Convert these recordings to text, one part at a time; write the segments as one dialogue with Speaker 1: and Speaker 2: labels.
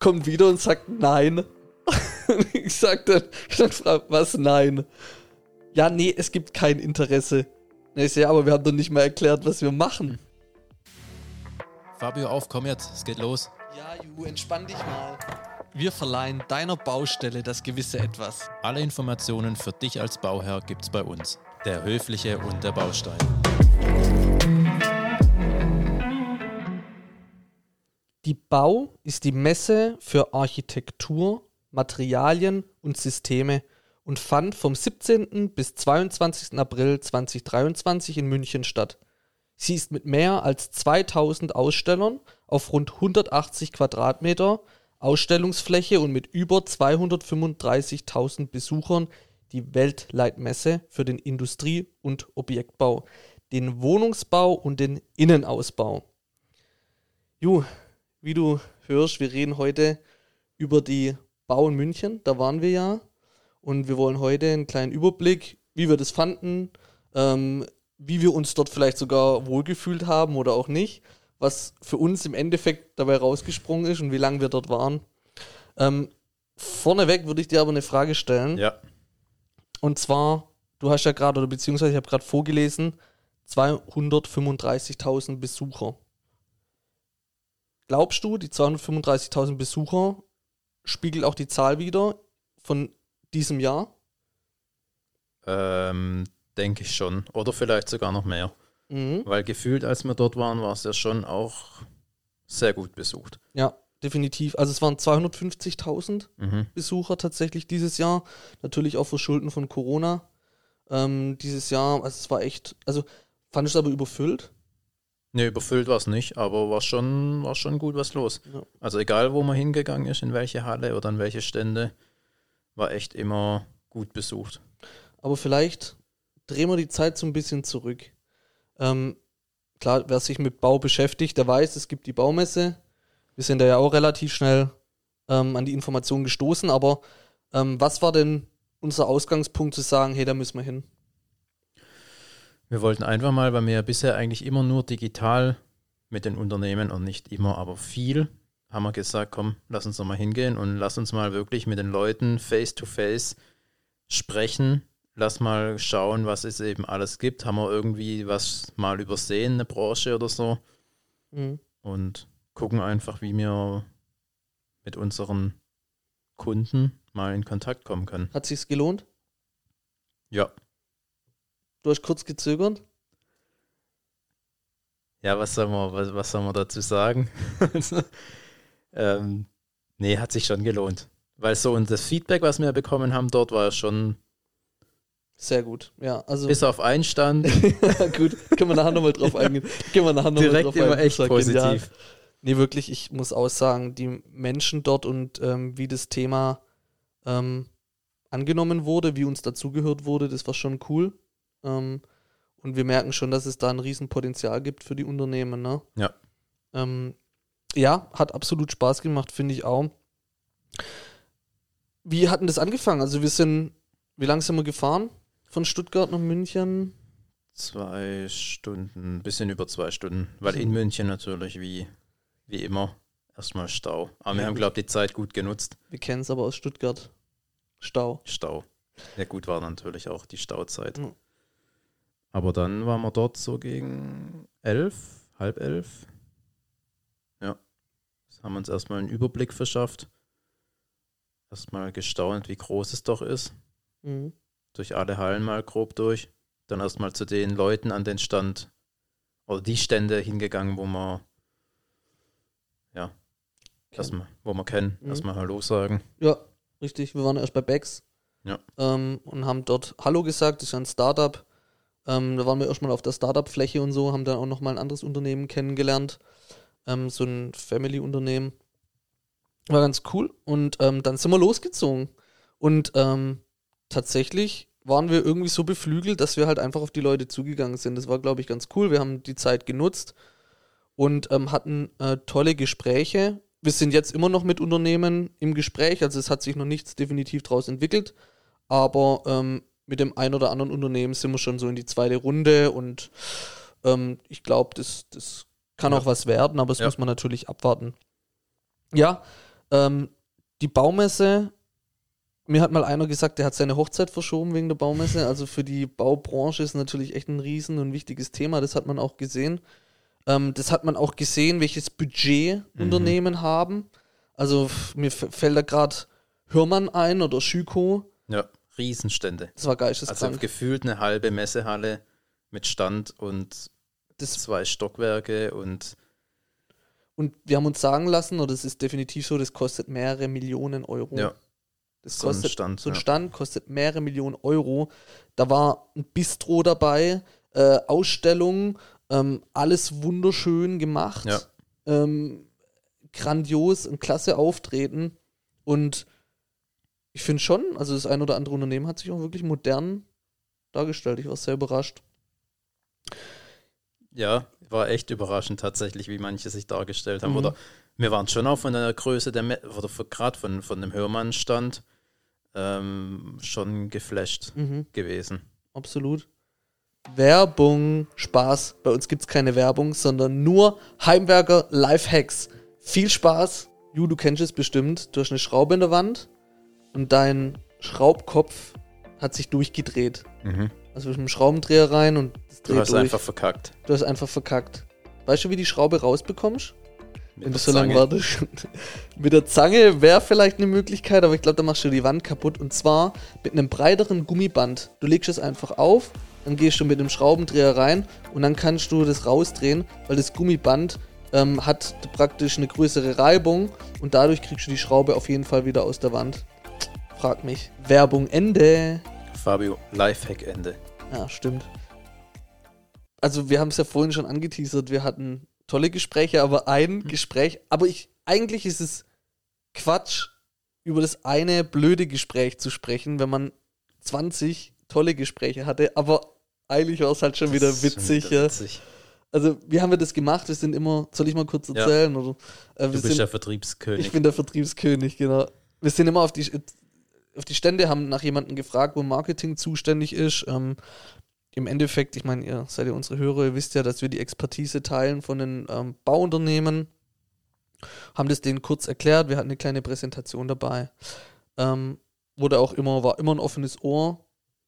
Speaker 1: kommt wieder und sagt nein. ich sag dann, dann frage, was nein? Ja, nee, es gibt kein Interesse. Ich sehe, aber wir haben doch nicht mal erklärt, was wir machen.
Speaker 2: Fabio, auf, komm jetzt, es geht los.
Speaker 1: Ja, Ju, entspann dich mal. Wir verleihen deiner Baustelle das gewisse Etwas.
Speaker 2: Alle Informationen für dich als Bauherr gibt's bei uns. Der Höfliche und der Baustein.
Speaker 1: Die Bau ist die Messe für Architektur, Materialien und Systeme und fand vom 17. bis 22. April 2023 in München statt. Sie ist mit mehr als 2000 Ausstellern auf rund 180 Quadratmeter Ausstellungsfläche und mit über 235.000 Besuchern die Weltleitmesse für den Industrie- und Objektbau, den Wohnungsbau und den Innenausbau. Ju, wie du hörst, wir reden heute über die Bau in München, da waren wir ja. Und wir wollen heute einen kleinen Überblick, wie wir das fanden, ähm, wie wir uns dort vielleicht sogar wohlgefühlt haben oder auch nicht, was für uns im Endeffekt dabei rausgesprungen ist und wie lange wir dort waren. Ähm, vorneweg würde ich dir aber eine Frage stellen.
Speaker 2: Ja.
Speaker 1: Und zwar, du hast ja gerade, oder beziehungsweise ich habe gerade vorgelesen, 235.000 Besucher. Glaubst du, die 235.000 Besucher spiegelt auch die Zahl wieder von diesem Jahr?
Speaker 2: Ähm, denke ich schon. Oder vielleicht sogar noch mehr.
Speaker 1: Mhm.
Speaker 2: Weil gefühlt, als wir dort waren, war es ja schon auch sehr gut besucht.
Speaker 1: Ja, definitiv. Also es waren 250.000
Speaker 2: Mhm.
Speaker 1: Besucher tatsächlich dieses Jahr. Natürlich auch verschulden von Corona. Ähm, dieses Jahr, also es war echt, also fand ich es aber überfüllt.
Speaker 2: Ne, überfüllt war es nicht, aber war schon, war schon gut was los.
Speaker 1: Ja.
Speaker 2: Also egal, wo man hingegangen ist, in welche Halle oder an welche Stände, war echt immer gut besucht.
Speaker 1: Aber vielleicht drehen wir die Zeit so ein bisschen zurück. Ähm, klar, wer sich mit Bau beschäftigt, der weiß, es gibt die Baumesse. Wir sind da ja auch relativ schnell ähm, an die Informationen gestoßen. Aber ähm, was war denn unser Ausgangspunkt zu sagen, hey, da müssen wir hin?
Speaker 2: Wir wollten einfach mal, weil wir ja bisher eigentlich immer nur digital mit den Unternehmen und nicht immer, aber viel, haben wir gesagt, komm, lass uns doch mal hingehen und lass uns mal wirklich mit den Leuten face to face sprechen. Lass mal schauen, was es eben alles gibt. Haben wir irgendwie was mal übersehen, eine Branche oder so?
Speaker 1: Mhm.
Speaker 2: Und gucken einfach, wie wir mit unseren Kunden mal in Kontakt kommen können.
Speaker 1: Hat sich's gelohnt?
Speaker 2: Ja.
Speaker 1: Du hast kurz gezögert.
Speaker 2: Ja, was soll man, was, was soll man dazu sagen? ähm, nee, hat sich schon gelohnt. Weil so und das Feedback, was wir bekommen haben dort, war schon
Speaker 1: Sehr gut. Ja, also
Speaker 2: bis auf einen Stand
Speaker 1: gut, können wir nachher nochmal drauf eingehen. Können wir nachher noch mal
Speaker 2: direkt
Speaker 1: drauf
Speaker 2: immer
Speaker 1: eingehen.
Speaker 2: echt
Speaker 1: war genial.
Speaker 2: positiv.
Speaker 1: Nee, wirklich, ich muss auch sagen, die Menschen dort und ähm, wie das Thema ähm, angenommen wurde, wie uns dazugehört wurde, das war schon cool. Ähm, und wir merken schon, dass es da ein Riesenpotenzial gibt für die Unternehmen. Ne?
Speaker 2: Ja.
Speaker 1: Ähm, ja, hat absolut Spaß gemacht, finde ich auch. Wie hat denn das angefangen? Also wir sind, wie lange sind wir gefahren? Von Stuttgart nach München?
Speaker 2: Zwei Stunden, ein bisschen über zwei Stunden. Weil in. München natürlich, wie, wie immer, erstmal Stau. Aber wir haben, glaube ich, die Zeit gut genutzt.
Speaker 1: Wir kennen es aber aus Stuttgart. Stau.
Speaker 2: Stau. Ja, gut war natürlich auch die Stauzeit.
Speaker 1: Mhm.
Speaker 2: Aber dann waren wir dort so gegen elf, halb elf. Ja. Das haben wir uns erstmal einen Überblick verschafft. Erstmal gestaunt, wie groß es doch ist.
Speaker 1: Mhm.
Speaker 2: Durch alle Hallen mal grob durch. Dann erstmal zu den Leuten an den Stand oder die Stände hingegangen, wo wir ja, erstmal, wo wir kennen,
Speaker 1: Mhm.
Speaker 2: erstmal Hallo sagen.
Speaker 1: Ja, richtig. Wir waren erst bei Becks.
Speaker 2: Ja.
Speaker 1: Ähm, und haben dort Hallo gesagt. Das ist ein Startup. Ähm, da waren wir erstmal auf der Startup-Fläche und so, haben dann auch nochmal ein anderes Unternehmen kennengelernt. Ähm, so ein Family-Unternehmen. War ganz cool. Und ähm, dann sind wir losgezogen. Und ähm, tatsächlich waren wir irgendwie so beflügelt, dass wir halt einfach auf die Leute zugegangen sind. Das war, glaube ich, ganz cool. Wir haben die Zeit genutzt und ähm, hatten äh, tolle Gespräche. Wir sind jetzt immer noch mit Unternehmen im Gespräch, also es hat sich noch nichts definitiv daraus entwickelt, aber ähm, mit dem ein oder anderen Unternehmen sind wir schon so in die zweite Runde und ähm, ich glaube, das, das kann
Speaker 2: Ja.
Speaker 1: auch was werden, aber das
Speaker 2: Ja.
Speaker 1: muss man natürlich abwarten. Ja, Ähm, die Baumesse, mir hat mal einer gesagt, der hat seine Hochzeit verschoben wegen der Baumesse. Also für die Baubranche ist natürlich echt ein riesen und wichtiges Thema. Das hat man auch gesehen. Ähm, das hat man auch gesehen, welches Budget
Speaker 2: Mhm.
Speaker 1: Unternehmen haben. Also mir fällt da gerade Hörmann ein oder Schüko.
Speaker 2: Ja, Riesenstände.
Speaker 1: Das war
Speaker 2: Also
Speaker 1: geisteskrank.
Speaker 2: gefühlt eine halbe Messehalle mit Stand und
Speaker 1: das,
Speaker 2: zwei Stockwerke und
Speaker 1: und wir haben uns sagen lassen, oder es ist definitiv so, das kostet mehrere Millionen Euro.
Speaker 2: ja,
Speaker 1: das
Speaker 2: so ein
Speaker 1: kostet
Speaker 2: Stand.
Speaker 1: So ein
Speaker 2: ja.
Speaker 1: Stand kostet mehrere Millionen Euro. Da war ein Bistro dabei, äh, Ausstellung, ähm, alles wunderschön gemacht.
Speaker 2: Ja.
Speaker 1: Ähm, grandios, ein klasse Auftreten. Und ich finde schon, also das ein oder andere Unternehmen hat sich auch wirklich modern dargestellt. Ich war sehr überrascht.
Speaker 2: Ja, war echt überraschend tatsächlich, wie manche sich dargestellt haben.
Speaker 1: Mhm.
Speaker 2: Oder wir waren schon auch von der Größe der, Me oder gerade von, von dem Hörmann-Stand ähm, schon geflasht
Speaker 1: Mhm,
Speaker 2: gewesen.
Speaker 1: absolut. Werbung, Spaß. Bei uns gibt es keine Werbung, sondern nur Heimwerker Lifehacks. Viel Spaß. Ju, du kennst es bestimmt. Du hast eine Schraube in der Wand und dein Schraubkopf hat sich durchgedreht. Also mit einem Schraubendreher rein und es
Speaker 2: Du
Speaker 1: dreht
Speaker 2: hast
Speaker 1: durch.
Speaker 2: einfach verkackt.
Speaker 1: du hast einfach verkackt. Weißt du, wie die Schraube rausbekommst?
Speaker 2: Mit
Speaker 1: Wenn du
Speaker 2: der
Speaker 1: so lange
Speaker 2: Zange.
Speaker 1: wartest. mit der Zange wäre vielleicht eine Möglichkeit, aber ich glaube, da machst du die Wand kaputt. Und zwar mit einem breiteren Gummiband. Du legst es einfach auf, dann gehst du mit dem Schraubendreher rein und dann kannst du das rausdrehen, weil das Gummiband ähm, hat praktisch eine größere Reibung und dadurch kriegst du die Schraube auf jeden Fall wieder aus der Wand. Frag mich. Werbung Ende.
Speaker 2: Fabio, Lifehack-Ende.
Speaker 1: Ja, stimmt. Also wir haben es ja vorhin schon angeteasert, wir hatten tolle Gespräche, aber ein Gespräch, aber ich, eigentlich ist es Quatsch, über das eine blöde Gespräch zu sprechen, wenn man 20 tolle Gespräche hatte, aber eigentlich war es halt schon wieder
Speaker 2: Das schon
Speaker 1: witzig.
Speaker 2: wieder
Speaker 1: ja.
Speaker 2: witzig.
Speaker 1: Also wie haben wir das gemacht? Wir sind immer, soll ich mal kurz
Speaker 2: Ja.
Speaker 1: erzählen? Oder? Äh,
Speaker 2: Du bist
Speaker 1: sind,
Speaker 2: der Vertriebskönig.
Speaker 1: ich bin der Vertriebskönig, genau. Wir sind immer auf die, auf die Stände, haben nach jemandem gefragt, wo Marketing zuständig ist. Ähm, Im Endeffekt, ich meine, ihr seid ja unsere Hörer, ihr wisst ja, dass wir die Expertise teilen von den ähm, Bauunternehmen. Haben das denen kurz erklärt, wir hatten eine kleine Präsentation dabei. Ähm, wurde auch immer, war immer ein offenes Ohr,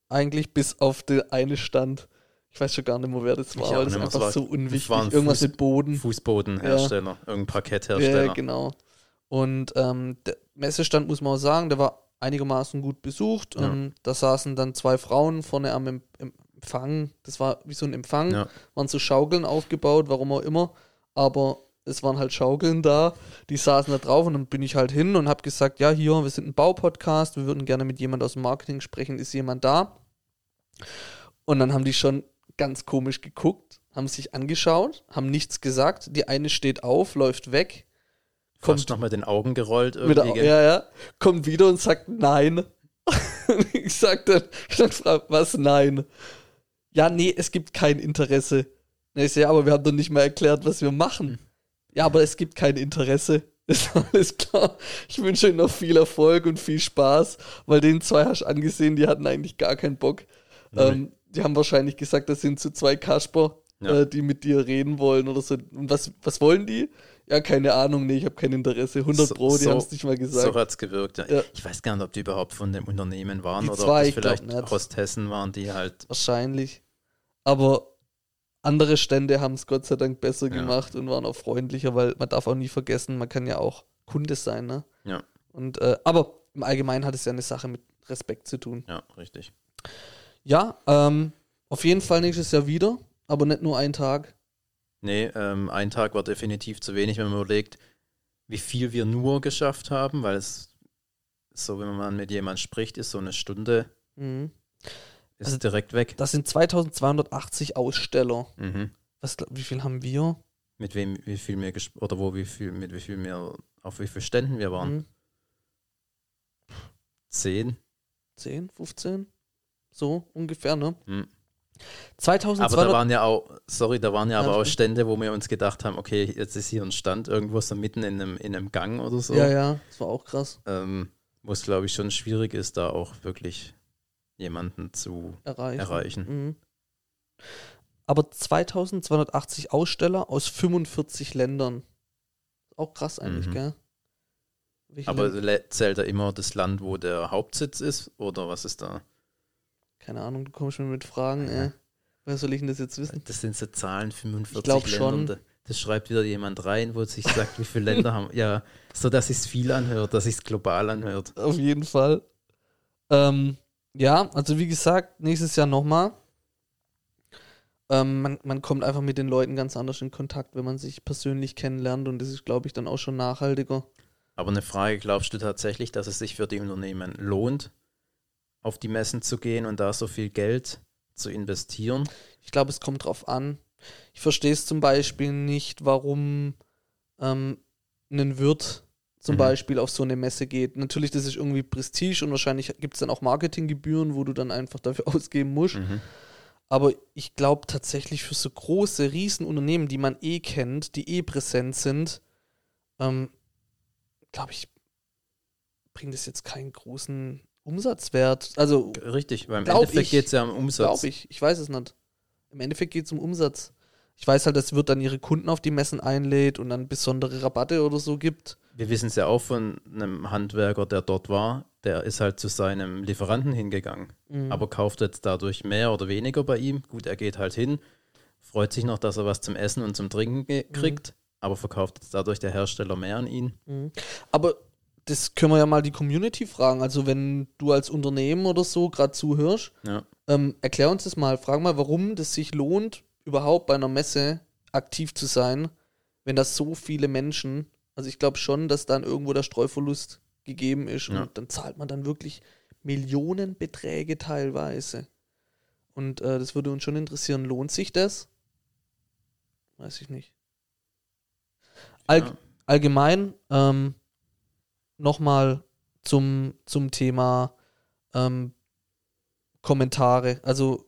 Speaker 1: eigentlich bis auf den eine Stand. Ich weiß schon gar nicht mehr, wer das war, weil das
Speaker 2: mehr.
Speaker 1: einfach
Speaker 2: war-
Speaker 1: so unwichtig. Irgendwas
Speaker 2: Fuß-
Speaker 1: mit Boden.
Speaker 2: Fußbodenhersteller, irgendein Parketthersteller.
Speaker 1: Ja, genau. Und ähm, der Messestand, muss man auch sagen, der war einigermaßen gut besucht.
Speaker 2: Ja.
Speaker 1: Ähm, da saßen dann zwei Frauen vorne am Em- Em- Empfang. Das war wie so ein Empfang.
Speaker 2: Ja.
Speaker 1: Waren so Schaukeln aufgebaut, warum auch immer. Aber es waren halt Schaukeln da. Die saßen da drauf und dann bin ich halt hin und habe gesagt, ja, hier, wir sind ein Baupodcast, wir würden gerne mit jemand aus dem Marketing sprechen. Ist jemand da? Und dann haben die schon ganz komisch geguckt, haben sich angeschaut, haben nichts gesagt. Die eine steht auf, läuft weg,
Speaker 2: Fast noch mit den Augen gerollt
Speaker 1: mit
Speaker 2: irgendwie. gell?
Speaker 1: ja, ja, kommt wieder und sagt nein. ich sag dann, ich dann frag, was nein? Ja, nee, es gibt kein Interesse. Ich sag, ja, aber wir haben doch nicht mal erklärt, was wir machen. Ja, aber es gibt kein Interesse. Ist alles klar. Ich wünsche Ihnen noch viel Erfolg und viel Spaß, weil den zwei hast du angesehen, die hatten eigentlich gar keinen Bock.
Speaker 2: Null.
Speaker 1: Ähm, die haben wahrscheinlich gesagt, das sind so zwei Kasper,
Speaker 2: Ja.
Speaker 1: äh, die mit dir reden wollen oder so. Und was, was wollen die? Ja, keine Ahnung, nee, ich habe kein Interesse. 100
Speaker 2: So-
Speaker 1: Pro, die
Speaker 2: so-
Speaker 1: haben es nicht mal gesagt.
Speaker 2: So hat es gewirkt. Ja.
Speaker 1: Ja.
Speaker 2: Ich weiß gar nicht, ob die überhaupt von dem Unternehmen waren
Speaker 1: Die
Speaker 2: oder
Speaker 1: zwei,
Speaker 2: ob das
Speaker 1: glaub
Speaker 2: vielleicht
Speaker 1: nicht.
Speaker 2: Hostessen waren, die halt.
Speaker 1: Wahrscheinlich. Aber andere Stände haben es Gott sei Dank besser
Speaker 2: Ja.
Speaker 1: gemacht und waren auch freundlicher, weil man darf auch nie vergessen, man kann ja auch Kunde sein, ne?
Speaker 2: Ja,
Speaker 1: Und, äh, aber im Allgemeinen hat es ja eine Sache mit Respekt zu tun.
Speaker 2: ja, richtig.
Speaker 1: Ja, ähm, auf jeden Fall nächstes Jahr wieder, aber nicht nur einen Tag.
Speaker 2: Nee, ähm, ein Tag war definitiv zu wenig, wenn man überlegt, wie viel wir nur geschafft haben, weil es so, wenn man mit jemand spricht, ist so eine Stunde
Speaker 1: Mhm.
Speaker 2: ist
Speaker 1: Also-
Speaker 2: direkt weg.
Speaker 1: Das sind 2280 Aussteller.
Speaker 2: Mhm.
Speaker 1: Was, wie viel haben wir?
Speaker 2: Mit wem, wie viel gesp- oder wo, wie viel, mit wie viel wir, auf wie vielen Ständen wir waren.
Speaker 1: Mhm.
Speaker 2: Zehn.
Speaker 1: 10, 15? So ungefähr, ne?
Speaker 2: Mhm.
Speaker 1: 2200
Speaker 2: Aber da waren ja auch, sorry, da waren ja aber auch. Stände, wo wir uns gedacht haben, okay, jetzt ist hier ein Stand irgendwo so mitten in einem, in einem Gang oder so.
Speaker 1: Ja, ja, das war auch krass.
Speaker 2: Ähm, wo es, glaube ich, schon schwierig ist, da auch wirklich jemanden zu
Speaker 1: erreichen.
Speaker 2: erreichen.
Speaker 1: Mhm. Aber 2280 Aussteller aus 45 Ländern. Auch krass eigentlich,
Speaker 2: Mhm.
Speaker 1: gell? welche
Speaker 2: Aber
Speaker 1: Länder-
Speaker 2: zählt da immer das Land, wo der Hauptsitz ist? Oder was ist da?
Speaker 1: Keine Ahnung, du kommst mir mit Fragen, ey. Woher soll ich denn das jetzt wissen?
Speaker 2: Das sind so Zahlen, 45
Speaker 1: Ich glaub
Speaker 2: Länder.
Speaker 1: schon.
Speaker 2: Da- Das schreibt wieder jemand rein, wo sich sagt, wie viele Länder haben. Ja, so dass es viel anhört, dass es global anhört.
Speaker 1: Auf jeden Fall. Ähm, ja, also wie gesagt, nächstes Jahr nochmal. Ähm, man, man kommt einfach mit den Leuten ganz anders in Kontakt, wenn man sich persönlich kennenlernt und das ist, glaube ich, dann auch schon nachhaltiger.
Speaker 2: Aber eine Frage, glaubst du tatsächlich, dass es sich für die Unternehmen lohnt, auf die Messen zu gehen und da so viel Geld zu investieren?
Speaker 1: Ich glaube, es kommt drauf an. Ich verstehe es zum Beispiel nicht, warum ähm, ein Wirt zum
Speaker 2: Mhm.
Speaker 1: Beispiel auf so eine Messe geht. Natürlich, das ist irgendwie Prestige und wahrscheinlich gibt es dann auch Marketinggebühren, wo du dann einfach dafür ausgeben musst.
Speaker 2: Mhm.
Speaker 1: Aber ich glaube tatsächlich für so große Riesenunternehmen, die man eh kennt, die eh präsent sind, ähm, glaube ich, bringt es jetzt keinen großen Umsatzwert. Also,
Speaker 2: Richtig, weil im
Speaker 1: Glaub
Speaker 2: Endeffekt geht es ja um Umsatz.
Speaker 1: glaube ich, ich weiß es nicht. Im Endeffekt geht es um Umsatz. Ich weiß halt, dass Wirt dann ihre Kunden auf die Messen einlädt und dann besondere Rabatte oder so gibt.
Speaker 2: Wir wissen es ja auch von einem Handwerker, der dort war, der ist halt zu seinem Lieferanten hingegangen,
Speaker 1: Mhm.
Speaker 2: aber kauft jetzt dadurch mehr oder weniger bei ihm. Gut, er geht halt hin, freut sich noch, dass er was zum Essen und zum Trinken
Speaker 1: Mhm.
Speaker 2: kriegt, aber verkauft jetzt dadurch der Hersteller mehr an ihn.
Speaker 1: Mhm. Aber das können wir ja mal die Community fragen. Also, wenn du als Unternehmen oder so gerade zuhörst,
Speaker 2: Ja.
Speaker 1: Ähm, erklär uns das mal. Frag mal, warum das sich lohnt, überhaupt bei einer Messe aktiv zu sein, wenn das so viele Menschen, also ich glaube schon, dass dann irgendwo der Streuverlust gegeben ist
Speaker 2: Ja.
Speaker 1: und dann zahlt man dann wirklich Millionenbeträge teilweise. Und äh, das würde uns schon interessieren, lohnt sich das? Weiß ich nicht. All,
Speaker 2: Ja.
Speaker 1: Allgemein ähm, nochmal zum, zum Thema ähm, Kommentare. Also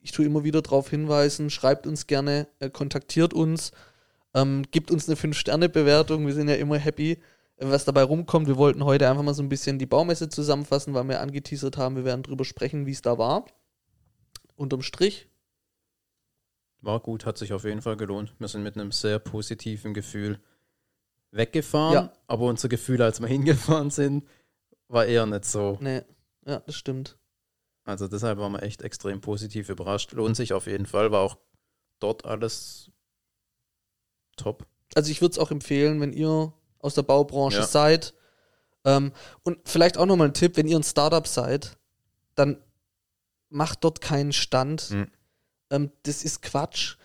Speaker 1: ich tue immer wieder darauf hinweisen, schreibt uns gerne, äh, kontaktiert uns, ähm, gibt uns eine 5-Sterne-Bewertung. Wir sind ja immer happy, äh, was dabei rumkommt. Wir wollten heute einfach mal so ein bisschen die Baumesse zusammenfassen, weil wir angeteasert haben, wir werden drüber sprechen, wie es da war. Unterm Strich.
Speaker 2: War gut, hat sich auf jeden Fall gelohnt. Wir sind mit einem sehr positiven Gefühl weggefahren,
Speaker 1: Ja.
Speaker 2: aber unser Gefühl, als wir hingefahren sind, war eher nicht so.
Speaker 1: Nee, ja, das stimmt.
Speaker 2: Also deshalb waren wir echt extrem positiv überrascht. Lohnt sich auf jeden Fall, war auch dort alles top.
Speaker 1: also ich würde es auch empfehlen, wenn ihr aus der Baubranche
Speaker 2: Ja.
Speaker 1: seid. Ähm, und vielleicht auch nochmal ein Tipp, wenn ihr ein Startup seid, dann macht dort keinen Stand.
Speaker 2: Mhm.
Speaker 1: Ähm, das ist Quatsch.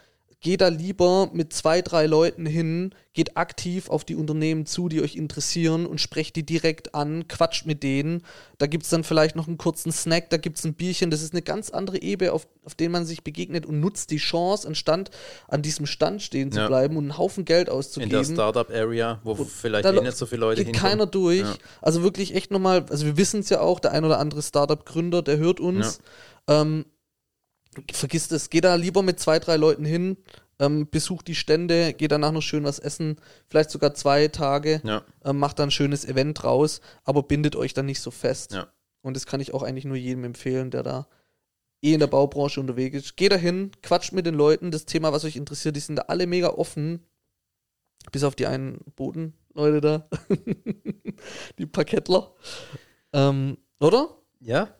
Speaker 1: Geht da lieber mit zwei, drei Leuten hin, geht aktiv auf die Unternehmen zu, die euch interessieren und sprecht die direkt an, quatscht mit denen. Da gibt es dann vielleicht noch einen kurzen Snack, da gibt es ein Bierchen. Das ist eine ganz andere Ebene, auf, auf den man sich begegnet und nutzt die Chance, an, Stand, an diesem Stand stehen zu
Speaker 2: Ja.
Speaker 1: bleiben und einen Haufen Geld
Speaker 2: In der
Speaker 1: auszugeben.
Speaker 2: Startup-Area, wo
Speaker 1: Und
Speaker 2: vielleicht eh nicht so viele Leute
Speaker 1: geht
Speaker 2: hinkommen.
Speaker 1: keiner durch.
Speaker 2: Ja.
Speaker 1: Also wirklich echt nochmal, also wir wissen es ja auch, der ein oder andere Startup-Gründer, der hört uns. Ähm, vergisst es, geh da lieber mit zwei, drei Leuten hin, ähm, besucht die Stände, geht danach noch schön was essen, vielleicht sogar zwei Tage,
Speaker 2: Ja,
Speaker 1: ähm, macht da ein schönes Event draus, aber bindet euch dann nicht so fest.
Speaker 2: Ja.
Speaker 1: Und das kann ich auch eigentlich nur jedem empfehlen, der da eh in der Baubranche unterwegs ist. Geht da hin, quatscht mit den Leuten, das Thema, was euch interessiert, die sind da alle mega offen. Bis auf die einen Bodenleute da. die Parkettler. Ähm, oder?
Speaker 2: ja.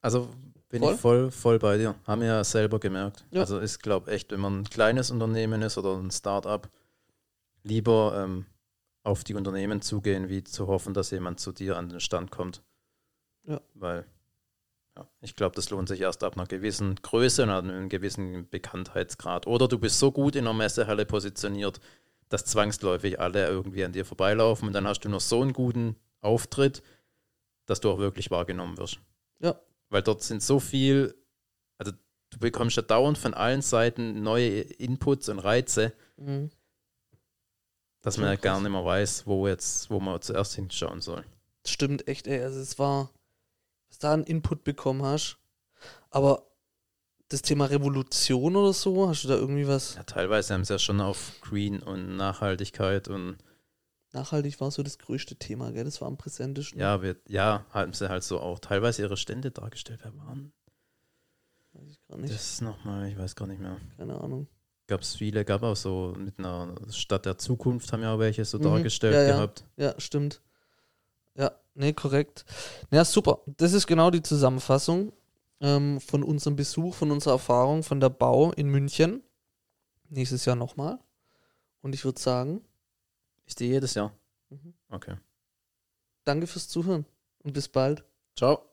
Speaker 2: also bin
Speaker 1: Voll?
Speaker 2: ich voll, voll bei dir. Haben wir ja selber gemerkt.
Speaker 1: Ja.
Speaker 2: Also ich glaube echt, wenn man ein kleines Unternehmen ist oder ein Start-up, lieber ähm, auf die Unternehmen zugehen, wie zu hoffen, dass jemand zu dir an den Stand kommt.
Speaker 1: Ja.
Speaker 2: Weil ja, ich glaube, das lohnt sich erst ab einer gewissen Größe und einem gewissen Bekanntheitsgrad. Oder du bist so gut in der Messehalle positioniert, dass zwangsläufig alle irgendwie an dir vorbeilaufen und dann hast du noch so einen guten Auftritt, dass du auch wirklich wahrgenommen wirst.
Speaker 1: Ja.
Speaker 2: Weil dort sind so viel, also du bekommst ja dauernd von allen Seiten neue Inputs und Reize,
Speaker 1: Mhm.
Speaker 2: dass man ja gar nicht mehr weiß, wo jetzt, wo man zuerst hinschauen soll.
Speaker 1: Stimmt echt, ey. Also es war, was da einen Input bekommen hast. Aber das Thema Revolution oder so, hast du da irgendwie was?
Speaker 2: Ja, teilweise haben sie ja schon auf Green und Nachhaltigkeit und
Speaker 1: nachhaltig war so das größte Thema, gell? Das war am präsentesten.
Speaker 2: Ja, wir, ja, haben sie halt so auch teilweise ihre Stände dargestellt. Wer waren?
Speaker 1: Weiß ich gar nicht.
Speaker 2: Das ist nochmal, ich weiß gar nicht mehr.
Speaker 1: Keine Ahnung.
Speaker 2: Gab es viele, gab auch so mit einer Stadt der Zukunft haben ja auch welche so
Speaker 1: mhm.
Speaker 2: dargestellt
Speaker 1: ja, ja.
Speaker 2: gehabt.
Speaker 1: Ja, stimmt. Ja, nee, korrekt. Ja, super. Das ist genau die Zusammenfassung ähm, von unserem Besuch, von unserer Erfahrung von der Bau in München. Nächstes Jahr nochmal. Und ich würde sagen,
Speaker 2: ist die jedes Jahr.
Speaker 1: Mhm.
Speaker 2: Okay.
Speaker 1: Danke fürs Zuhören und bis bald.
Speaker 2: Ciao.